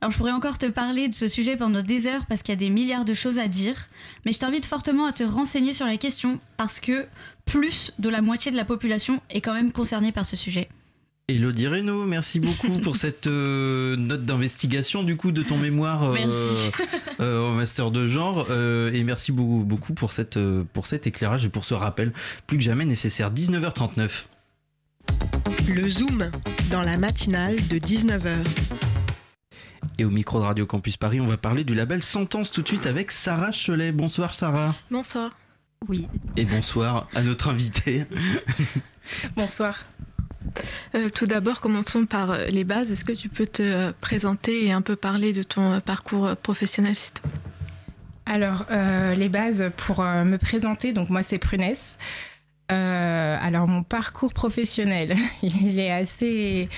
Alors je pourrais encore te parler de ce sujet pendant des heures parce qu'il y a des milliards de choses à dire, mais je t'invite fortement à te renseigner sur la question parce que plus de la moitié de la population est quand même concernée par ce sujet. Elodie Reynaud, merci beaucoup pour cette euh, note d'investigation du coup de ton mémoire euh, euh, au master de genre euh, et merci beaucoup, beaucoup pour, cette, euh, pour cet éclairage et pour ce rappel plus que jamais nécessaire. 19h39. Le Zoom dans la matinale de 19h. Et au micro de Radio Campus Paris, on va parler du label Sentence tout de suite avec Sarah Cholet. Bonsoir Sarah. Bonsoir. Oui. Et bonsoir à notre invité. Bonsoir. Euh, tout d'abord, commençons par euh, les bases. Est-ce que tu peux te euh, présenter et un peu parler de ton parcours professionnel plaît? Alors, les bases pour me présenter, donc moi c'est Prunès. Alors, mon parcours professionnel, il est assez,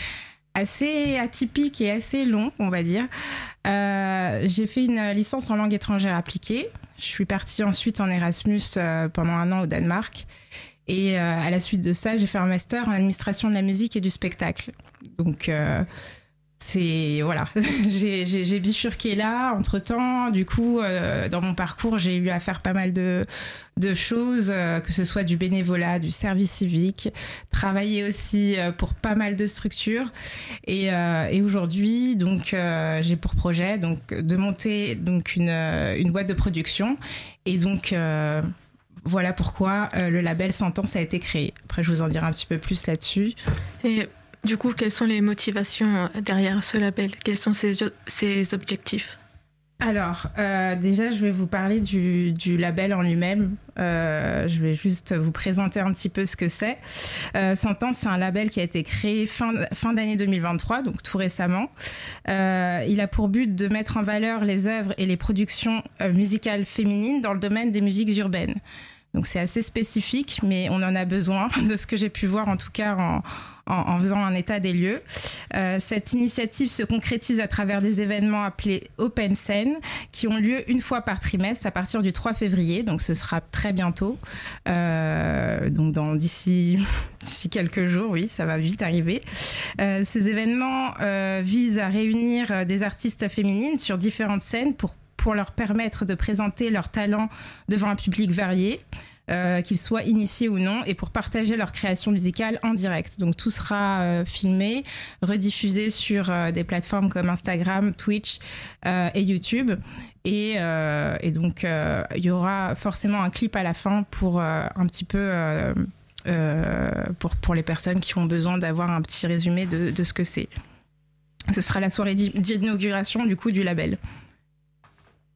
assez atypique et assez long, on va dire. J'ai fait une licence en langue étrangère appliquée. Je suis partie ensuite en Erasmus pendant un an au Danemark. Et euh, à la suite de ça, j'ai fait un master en administration de la musique et du spectacle. Donc, euh, c'est voilà, j'ai bifurqué là. Entre temps, du coup, euh, dans mon parcours, j'ai eu à faire pas mal de, choses, que ce soit du bénévolat, du service civique, travailler aussi pour pas mal de structures. Et, et aujourd'hui, donc, j'ai pour projet donc de monter donc une, une boîte de production. Et donc voilà pourquoi le label Sentence a été créé. Après, je vous en dirai un petit peu plus là-dessus. Et du coup, quelles sont les motivations euh, derrière ce label? Quels sont ses, objectifs? Alors, euh, déjà, je vais vous parler du, label en lui-même. Euh, je vais juste vous présenter un petit peu ce que c'est. Euh, Sentence, c'est un label qui a été créé fin, fin d'année 2023, donc tout récemment. il a pour but de mettre en valeur les œuvres et les productions musicales féminines dans le domaine des musiques urbaines. Donc c'est assez spécifique, mais on en a besoin de ce que j'ai pu voir en tout cas en, en, faisant un état des lieux. Euh, cette initiative se concrétise à travers des événements appelés Open Scene qui ont lieu une fois par trimestre à partir du 3 février, donc ce sera très bientôt, euh, donc d'ici quelques jours, oui, ça va vite arriver. Euh, ces événements visent à réunir des artistes féminines sur différentes scènes pour pour leur permettre de présenter leurs talents devant un public varié. Euh, qu'ils soient initiés ou non, et pour partager leur création musicale en direct. Donc tout sera euh, filmé, rediffusé sur euh, des plateformes comme Instagram, Twitch et YouTube. Et, donc il y aura forcément un clip à la fin pour un petit peu... pour, pour les personnes qui ont besoin d'avoir un petit résumé de, de ce que c'est. Ce sera la soirée d'inauguration du coup du label.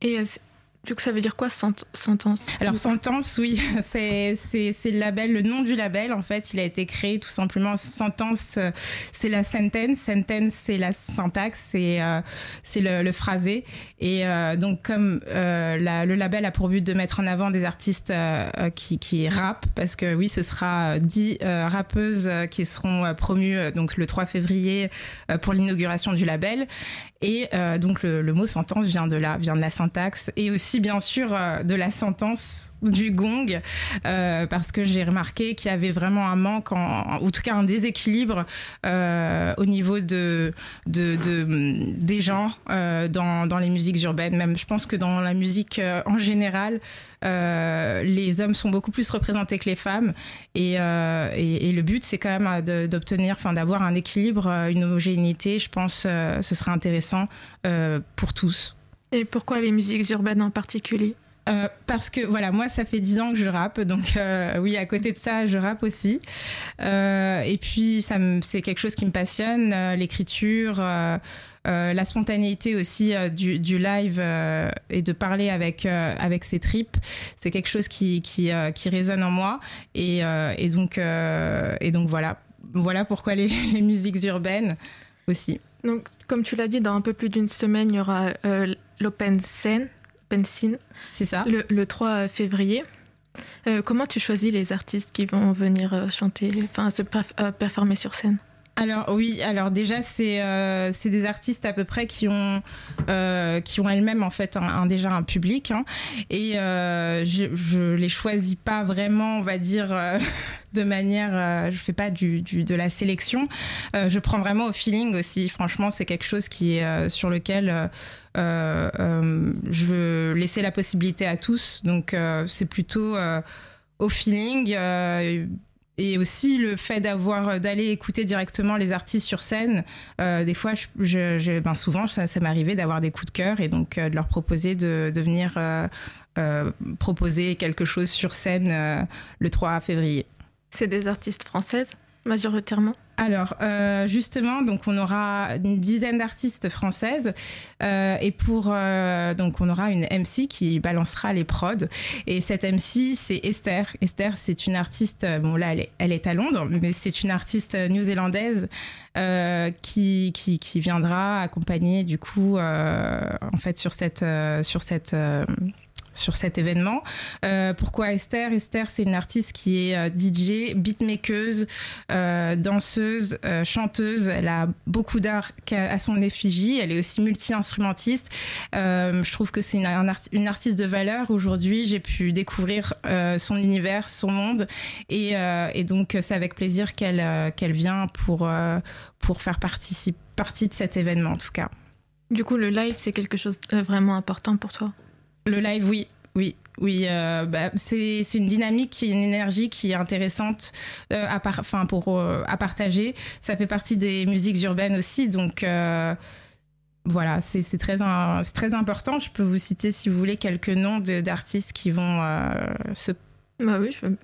Et du coup, ça veut dire quoi sentence? Alors sentence, oui, c'est le label, le nom du label en fait, il a été créé tout simplement. Sentence, euh, c'est la sentence, sentence c'est la syntaxe, c'est euh, le, phrasé. Et euh, donc comme le label a pour but de mettre en avant des artistes qui qui rappent, parce que oui, ce sera dix rappeuses qui seront promues donc le 3 février pour l'inauguration du label. Et donc le, le mot sentence vient de là, vient de la syntaxe et aussi bien sûr euh, de la sentence du gong euh, parce que j'ai remarqué qu'il y avait vraiment un manque, en, en tout cas un déséquilibre euh, au niveau de, de, des genres dans, les musiques urbaines. Même je pense que dans la musique en général, les hommes sont beaucoup plus représentés que les femmes et, le but c'est quand même d'obtenir, enfin d'avoir un équilibre, une homogénéité. Je pense ce serait intéressant pour tous. Et pourquoi les musiques urbaines en particulier euh, parce que voilà, moi ça fait dix ans que je rappe, donc euh, oui, à côté de ça, je rappe aussi. Euh, et puis ça c'est quelque chose qui me passionne, l'écriture, la spontanéité aussi du, du, live et de parler avec avec ses tripes, c'est quelque chose qui qui, qui résonne en moi. Et, et donc et donc voilà, voilà pourquoi les, les musiques urbaines aussi. Donc, comme tu l'as dit, dans un peu plus d'une semaine, il y aura l'Open Scene, C'est ça. Le, 3 février. Euh, comment tu choisis les artistes qui vont venir euh, chanter, enfin se euh, performer sur scène? Alors oui, alors déjà c'est euh, c'est des artistes à peu près qui ont euh, qui ont elles-mêmes en fait un, déjà un public hein, et euh, je, je les choisis pas vraiment on va dire euh, de manière euh, je fais pas du, du de la sélection. Euh, je prends vraiment au feeling aussi. Franchement c'est quelque chose qui est sur lequel je veux laisser la possibilité à tous. Donc c'est plutôt au feeling et aussi le fait d'avoir euh, d'aller écouter directement les artistes sur scène euh, des fois ben souvent ça, ça m'arrivait d'avoir des coups de cœur et donc euh, de leur proposer de, venir proposer quelque chose sur scène le 3 février. C'est des artistes françaises? Majoritairement alors euh, justement, donc on aura une dizaine d'artistes françaises euh, et pour euh, donc on aura une MC qui balancera les prods et cette MC c'est Esther. Esther c'est une artiste bon là elle est, à Londres mais c'est une artiste néo-zélandaise euh, qui, qui qui viendra accompagner du coup en fait sur cette sur cette sur cet événement. pourquoi Esther? Esther, c'est une artiste qui est DJ, beatmakeuse, danseuse, chanteuse. Elle a beaucoup d'art à son effigie. Elle est aussi multi-instrumentiste. je trouve que c'est une, artiste de valeur. Aujourd'hui, j'ai pu découvrir son univers, son monde. Et, donc, c'est avec plaisir qu'elle vient pour, pour faire partie de cet événement, en tout cas. Du coup, le live, c'est quelque chose de vraiment important pour toi? Le live, oui. Oui, oui, euh, bah, c'est une dynamique, une énergie qui est intéressante euh, à, pour, euh, à partager. Ça fait partie des musiques urbaines aussi, donc voilà, c'est très, très important. Je peux vous citer, si vous voulez, quelques noms d'artistes qui vont se... Bah oui, je veux...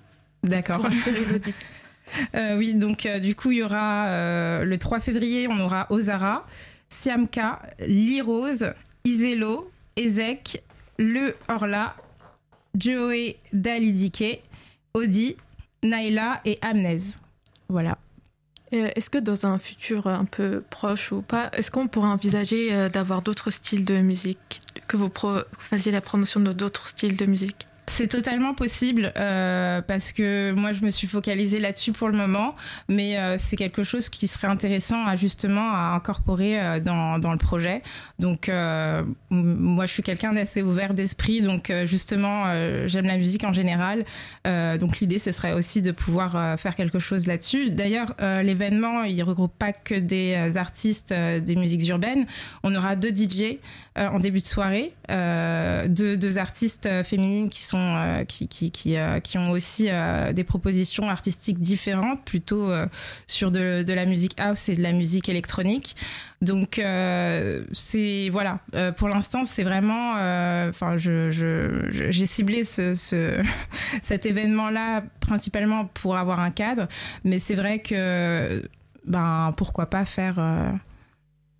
D'accord. oui, donc du coup, il y aura le 3 février, on aura Ozara, Siamka, Lirose, Iselo, Ezek, Le Orla, Joey Dalidike, Odi, Naila et Amnez. Voilà. Est-ce que dans un futur un peu proche ou pas, est-ce qu'on pourrait envisager euh, d'avoir d'autres styles de musique, que vous, fassiez la promotion de d'autres styles de musique? C'est totalement possible euh, parce que moi je me suis focalisée là-dessus pour le moment, mais euh, c'est quelque chose qui serait intéressant à justement à incorporer euh, dans, dans, le projet. Donc moi je suis quelqu'un d'assez ouvert d'esprit, donc justement j'aime la musique en général. donc l'idée ce serait aussi de pouvoir faire quelque chose là-dessus. D'ailleurs l'événement il regroupe pas que des artistes des musiques urbaines. On aura deux DJ en début de soirée, deux, deux artistes féminines qui sont euh, qui, qui, qui, euh, qui, ont aussi euh, des propositions artistiques différentes, plutôt sur de, de, la musique house et de la musique électronique. Donc c'est voilà, pour l'instant c'est vraiment, enfin je, j'ai ciblé ce, ce cet événement-là principalement pour avoir un cadre, mais c'est vrai que ben pourquoi pas faire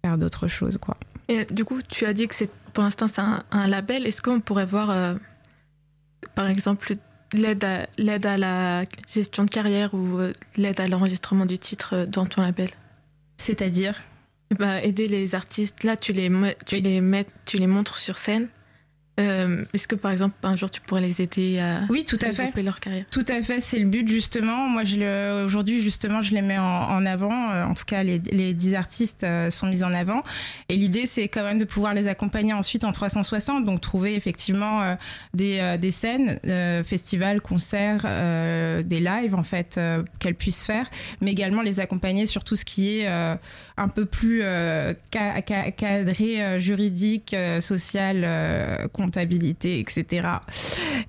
faire d'autres choses quoi. Et du coup, tu as dit que c'est pour l'instant c'est un, un, label. Est-ce qu'on pourrait voir par exemple, l'aide à, l'aide à la gestion de carrière ou euh, l'aide à l'enregistrement du titre euh, dans ton label? C'est-à-dire? Bah, Aider les artistes. Là, tu les, tu, les mets, tu les montres sur scène euh, Est-ce que par exemple un jour tu pourrais les aider à oui tout à fait leur carrière? Tout à fait, c'est le but justement. Moi, aujourd'hui justement, je les mets en, avant. Euh, en tout cas, les, les 10 artistes euh, sont mis en avant. Et l'idée, c'est quand même de pouvoir les accompagner ensuite en 360. Donc trouver effectivement des, des scènes, festivals, concerts, des lives en fait qu'elles puissent faire, mais également les accompagner sur tout ce qui est un peu plus cadré, juridique, social comptabilité, etc.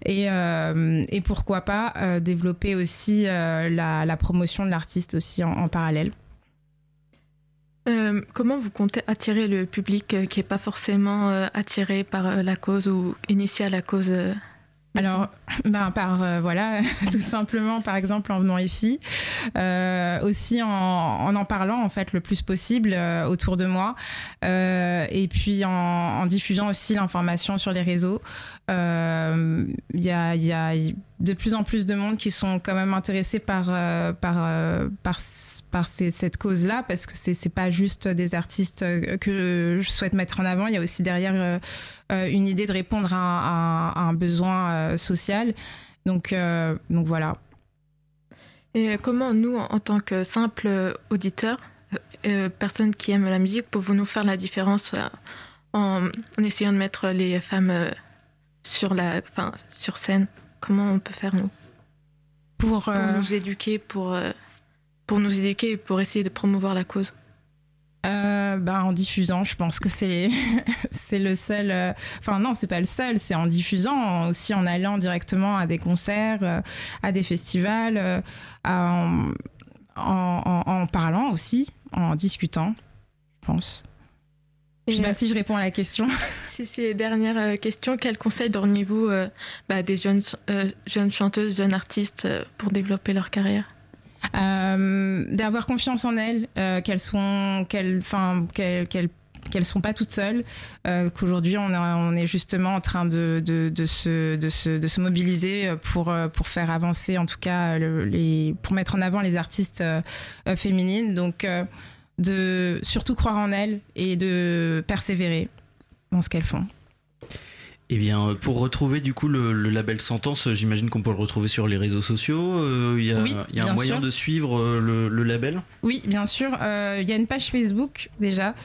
Et, euh, et pourquoi pas euh, développer aussi euh, la, promotion de l'artiste aussi en, parallèle. comment vous comptez attirer le public qui n'est pas forcément attiré par la cause ou initié à la cause alors, ben par voilà, tout simplement, par exemple en venant ici, aussi en, en, parlant en fait le plus possible autour de moi, et puis en, diffusant aussi l'information sur les réseaux. Il y a, y, a, de plus en plus de monde qui sont quand même intéressés par par par par cette cause-là, parce que c'est pas juste des artistes que je souhaite mettre en avant. Il y a aussi derrière euh, une idée de répondre à, un besoin euh, social. Donc, euh, donc voilà. Et comment nous, en tant que simple auditeur, personne qui aime la musique, pouvons-nous faire la différence en, essayant de mettre les femmes sur, la, enfin, sur scène? Comment on peut faire, nous? Pour, nous éduquer, pour, pour nous éduquer pour essayer de promouvoir la cause euh, ben, en diffusant, je pense que c'est c'est le seul. Euh, enfin non, c'est pas le seul. C'est en diffusant, aussi en allant directement à des concerts, euh, à des festivals, en, en, parlant aussi, en discutant, je pense. Je sais pas si je réponds à la question. Si c'est dernière question, quel conseil donnez-vous bah, des jeunes, jeunes chanteuses, jeunes artistes pour développer leur carrière? Euh, d'avoir confiance en elles, euh, qu'elles sont, qu'elles, enfin, qu'elles, qu'elles sont pas toutes seules, euh, qu'aujourd'hui on, est justement en train de, se, mobiliser pour, faire avancer en tout cas pour mettre en avant les artistes féminines. Donc de surtout croire en elles et de persévérer dans ce qu'elles font. Eh bien, pour retrouver du coup le, label Sentence, j'imagine qu'on peut le retrouver sur les réseaux sociaux. Il y a, y a un moyen de suivre le, label? Oui, bien sûr. Il y a une page Facebook déjà.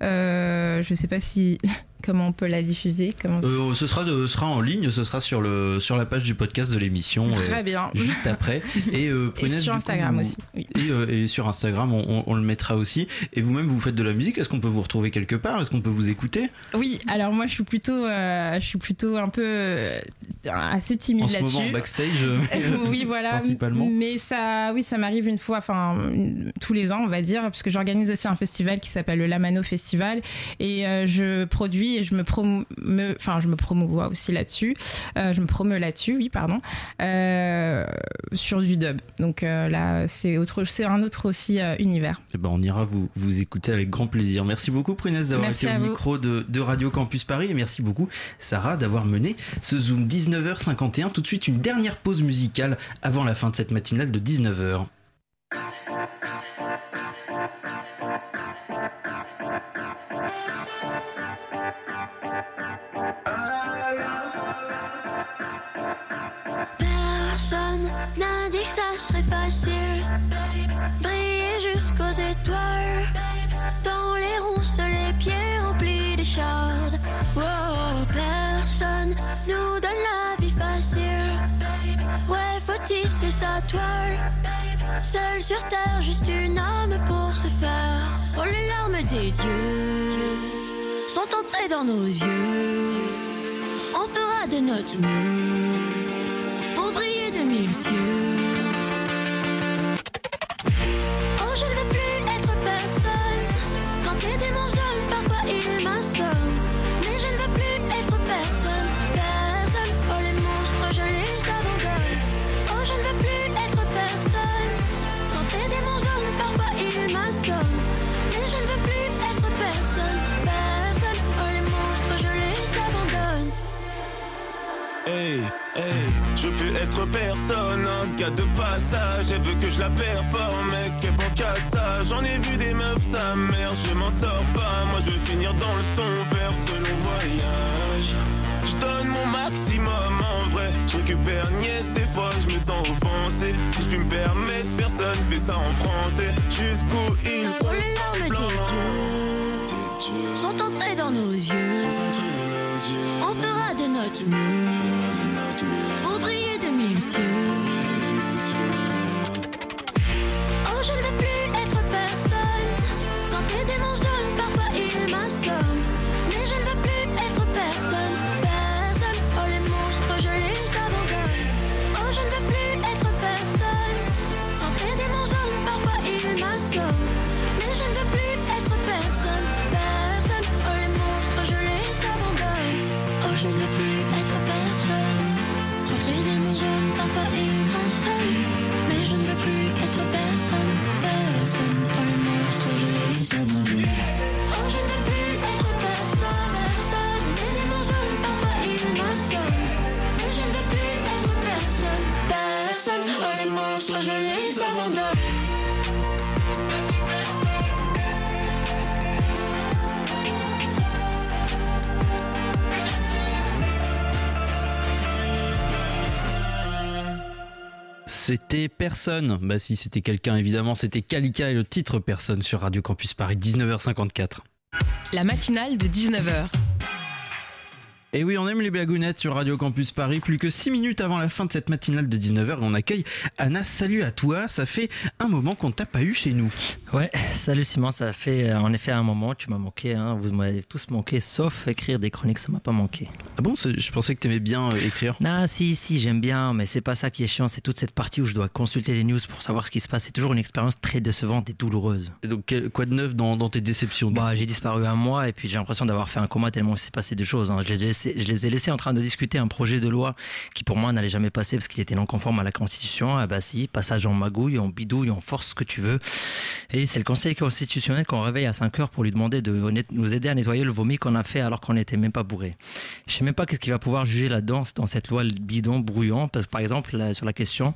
je ne sais pas si Comment on peut la diffuser Comment... Euh, ce sera, euh, sera en ligne, ce sera sur, le, sur la page du podcast de l'émission. Très euh, bien. Juste après. Et, sur Instagram aussi. Et, sur Instagram, on, le mettra aussi. Et vous-même, vous faites de la musique. Est-ce qu'on peut vous retrouver quelque part? Est-ce qu'on peut vous écouter? Oui, alors moi, je suis plutôt, je suis plutôt un peu assez timide là-dessus. En ce moment, backstage Oui, voilà. Principalement. Mais ça, oui, ça m'arrive une fois, enfin, tous les ans, on va dire, parce que j'organise aussi un festival qui s'appelle le Lamano Festival. Et je produis et je me promeus, enfin je me promouvois aussi là-dessus. Euh, je me promeus là-dessus, oui, pardon, euh, sur du dub. Donc euh, là, c'est autre, c'est un autre aussi univers. Et eh ben, on ira vous, vous écouter avec grand plaisir. Merci beaucoup, Prunès, d'avoir été au micro de, de, Radio Campus Paris. Et merci beaucoup, Sarah, d'avoir mené ce Zoom 19h51. Tout de suite, une dernière pause musicale avant la fin de cette matinale de 19h. n'a tisser sa toile. Seul sur terre, juste une âme pour se faire. Oh, les larmes des dieux sont entrées dans nos yeux. On fera de notre mieux de mille cieux. Oh, je ne veux plus Hey, hey. Je peux être personne, un gars de passage. Elle veut que je la performe, mec, elle pense qu'à ça. J'en ai vu des meufs, sa mère, je m'en sors pas. Moi, je veux finir dans le son vers ce long voyage. Je donne mon maximum en vrai. Je récupère niet, des fois je me sens offensé. Si je puis me permettre, personne fait ça en français. Jusqu'où il faut. Les larmes des dieux sont entrées dans nos yeux. On fera de notre mieux. Pour briller de mille cieux. C'était personne. Bah si c'était quelqu'un évidemment, c'était Kalika et le titre personne sur Radio Campus Paris 19h54. La matinale de 19h. Et oui, on aime les blagounettes sur Radio Campus Paris. Plus que 6 minutes avant la fin de cette matinale de 19h, on accueille Anna. Salut à toi. Ça fait un moment qu'on t'a pas eu chez nous. Ouais, salut Simon. Ça fait euh, en effet un moment. Tu m'as manqué. Hein. Vous m'avez tous manqué, sauf écrire des chroniques. Ça m'a pas manqué. Ah bon? Je pensais que t'aimais bien euh, écrire. Ah si, si, j'aime bien. Mais c'est pas ça qui est chiant. C'est toute cette partie où je dois consulter les news pour savoir ce qui se passe. C'est toujours une expérience très décevante et douloureuse. Et donc, quoi de neuf dans, tes déceptions Bah, j'ai disparu un mois et puis j'ai l'impression d'avoir fait un coma tellement il s'est passé des choses. Hein. Je je les ai laissés en train de discuter un projet de loi qui pour moi n'allait jamais passer parce qu'il était non conforme à la Constitution. Ah bah si, passage en magouille, en bidouille, en force, ce que tu veux. Et c'est le Conseil constitutionnel qu'on réveille à 5 heures pour lui demander de nous aider à nettoyer le vomi qu'on a fait alors qu'on n'était même pas bourré. Je sais même pas qu'est-ce qu'il va pouvoir juger là-dedans dans cette loi bidon, brouillon. Parce que par exemple, sur la question,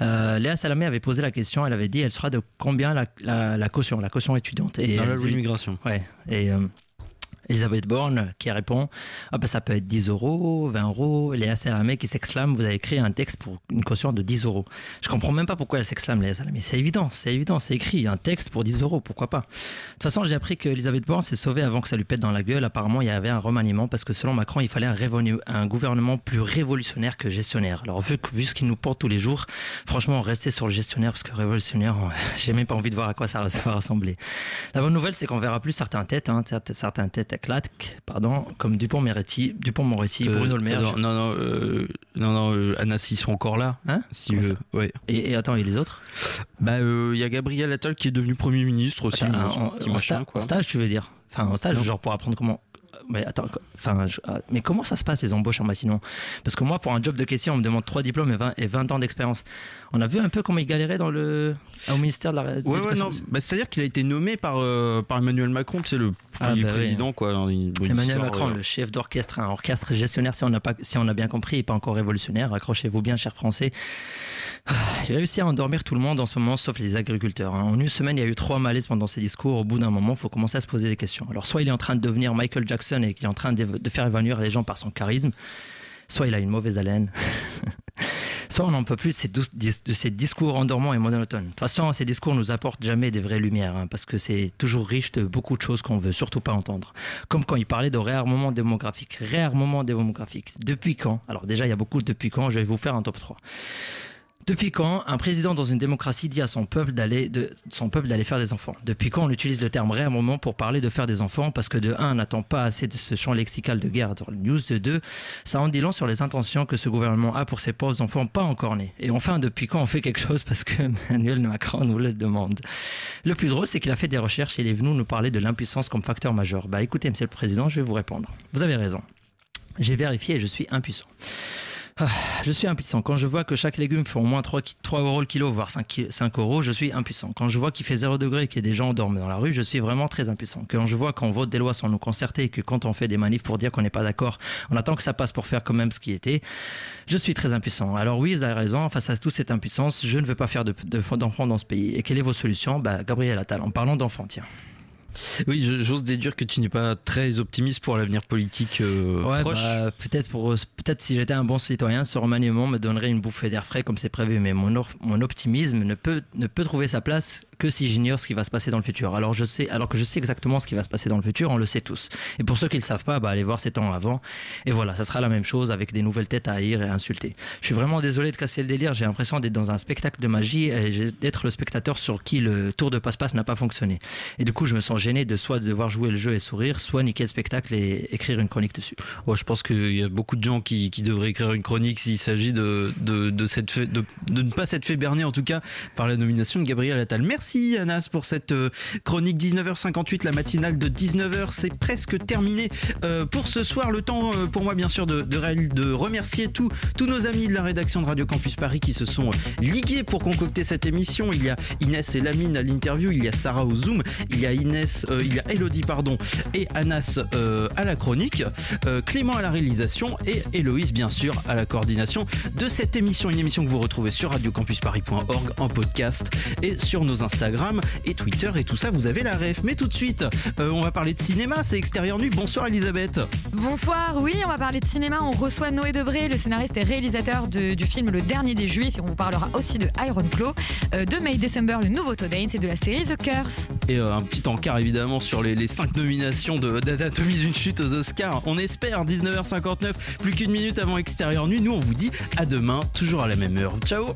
euh, Léa Salamé avait posé la question, elle avait dit elle sera de combien la, caution, la caution étudiante. Et Dans la loi. Ouais. Et. Euh, Elisabeth Borne qui répond ah ben ça peut être 10 euros, 20 euros. Léa Salamé qui s'exclame vous avez créé un texte pour une caution de 10 euros. Je comprends même pas pourquoi elle s'exclame Léa Salamé. C'est évident, c'est évident, c'est écrit un texte pour 10 euros, pourquoi pas. De toute façon, j'ai appris que Elisabeth Borne s'est sauvée avant que ça lui pète dans la gueule. Apparemment, il y avait un remaniement parce que selon Macron, il fallait un, gouvernement plus révolutionnaire que gestionnaire. Alors vu, ce qu'il nous porte tous les jours, franchement, restez sur le gestionnaire parce que révolutionnaire, j'ai même pas envie de voir à quoi ça va ressembler. La bonne nouvelle, c'est qu'on verra plus certaines têtes, hein, certaines têtes Clac, pardon, comme Dupont-Moretti, Dupont-Moretti, euh, Bruno Le Maire. Non, non, non, euh, non, non euh, Anas, ils sont encore là. Hein si ouais. Et, attends, et les autres Bah, il y a Gabriel Attal qui est devenu Premier ministre aussi. en, en, stage, tu veux dire Enfin, en stage, genre pour apprendre comment mais attends, enfin, ah, mais comment ça se passe les embauches en Matignon Parce que moi, pour un job de caissier, on me demande trois diplômes et 20, et 20 ans d'expérience. On a vu un peu comment il galérait dans le, au ministère de la. Ouais, ouais, non. Bah, c'est-à-dire qu'il a été nommé par, euh, par Emmanuel Macron, c'est le ah, bah président, quoi. Emmanuel Macron, euh, le chef d'orchestre, un orchestre gestionnaire, si on, a pas, si on a bien compris, et pas encore révolutionnaire. Accrochez-vous bien, chers Français. Ah, il réussi à endormir tout le monde en ce moment, sauf les agriculteurs. Hein. En une semaine, il y a eu trois malaises pendant ses discours. Au bout d'un moment, il faut commencer à se poser des questions. Alors, soit il est en train de devenir Michael Jackson et qu'il est en train de, faire évanouir les gens par son charisme, soit il a une mauvaise haleine. soit on n'en peut plus de ces, discours endormants et monotones. De toute façon, ces discours nous apportent jamais des vraies lumières, hein, parce que c'est toujours riche de beaucoup de choses qu'on veut surtout pas entendre. Comme quand il parlait de réarmement démographique. Réarmement démographique. Depuis quand? Alors déjà, il y a beaucoup de depuis quand? Je vais vous faire un top 3. Depuis quand un président dans une démocratie dit à son peuple d'aller de son peuple d'aller faire des enfants? Depuis quand on utilise le terme réarmement pour parler de faire des enfants? Parce que de un, n'attend pas assez de ce champ lexical de guerre dans le news. De deux, ça en dit long sur les intentions que ce gouvernement a pour ses pauvres enfants pas encore nés. Et enfin, depuis quand on fait quelque chose parce que Emmanuel Macron nous le demande? Le plus drôle, c'est qu'il a fait des recherches et il est venu nous parler de l'impuissance comme facteur majeur. Bah écoutez, Monsieur le Président, je vais vous répondre. Vous avez raison. J'ai vérifié et je suis impuissant. Ah, je suis impuissant. Quand je vois que chaque légume fait au moins 3, 3 euros le kilo, voire 5, 5 euros, je suis impuissant. Quand je vois qu'il fait 0 degré et que des gens dorment dans la rue, je suis vraiment très impuissant. Quand je vois qu'on vote des lois sans nous concerter et que quand on fait des manifs pour dire qu'on n'est pas d'accord, on attend que ça passe pour faire quand même ce qui était, je suis très impuissant. Alors oui, vous avez raison, face à toute cette impuissance, je ne veux pas faire d'enfants de, dans ce pays. Et quelle est vos solutions? Bah, Gabriel Attal, en parlant d'enfants, tiens. Oui, j'ose déduire que tu n'es pas très optimiste pour l'avenir politique euh, proche. Bah, peut-être pour peut-être si j'étais un bon citoyen, ce remaniement me donnerait une bouffée d'air frais comme c'est prévu. Mais mon, mon optimisme ne peut ne peut trouver sa place que si j'ignore ce qui va se passer dans le futur. Alors, je sais, alors que je sais exactement ce qui va se passer dans le futur, on le sait tous. Et pour ceux qui ne le savent pas, bah, allez voir ces temps avant. Et voilà, ça sera la même chose avec des nouvelles têtes à haïr et à insulter. Je suis vraiment désolé de casser le délire. J'ai l'impression d'être dans un spectacle de magie et d'être le spectateur sur qui le tour de passe-passe n'a pas fonctionné. Et du coup, je me sens gêné de soit devoir jouer le jeu et sourire, soit niquer le spectacle et écrire une chronique dessus. Ouais, je pense qu'il y a beaucoup de gens qui, qui devraient écrire une chronique s'il s'agit de, de, de, cette de, de ne pas s'être fait berner, en tout cas, par la nomination de Gabriel Attal. Merci, Anas, pour cette euh, chronique 19h58, la matinale de 19h. C'est presque terminé euh, pour ce soir. Le temps euh, pour moi, bien sûr, de, remercier tous, nos amis de la rédaction de Radio Campus Paris qui se sont ligués pour concocter cette émission. Il y a Inès et Lamine à l'interview, il y a Sarah au Zoom, il y a Inès, il y a Elodie, pardon, et Anas à la chronique, Clément à la réalisation et Héloïse, bien sûr, à la coordination de cette émission. Une émission que vous retrouvez sur radiocampusparis.org en podcast et sur nos et Twitter et tout ça, vous avez la ref. Mais tout de suite, euh, on va parler de cinéma, c'est Extérieur Nuit. Bonsoir Elisabeth. Bonsoir, oui, on va parler de cinéma. On reçoit Noé Debré, le scénariste et réalisateur du film Le Dernier des Juifs. Et on vous parlera aussi de Iron Claw, euh, de May December, le nouveau Todain, c'est de la série The Curse. Et euh, un petit encart évidemment sur les, les 5 nominations d'Anatomie d'une chute aux Oscars. On espère, 19h59, plus qu'une minute avant Extérieur Nuit. Nous, on vous dit à demain, toujours à la même heure. Ciao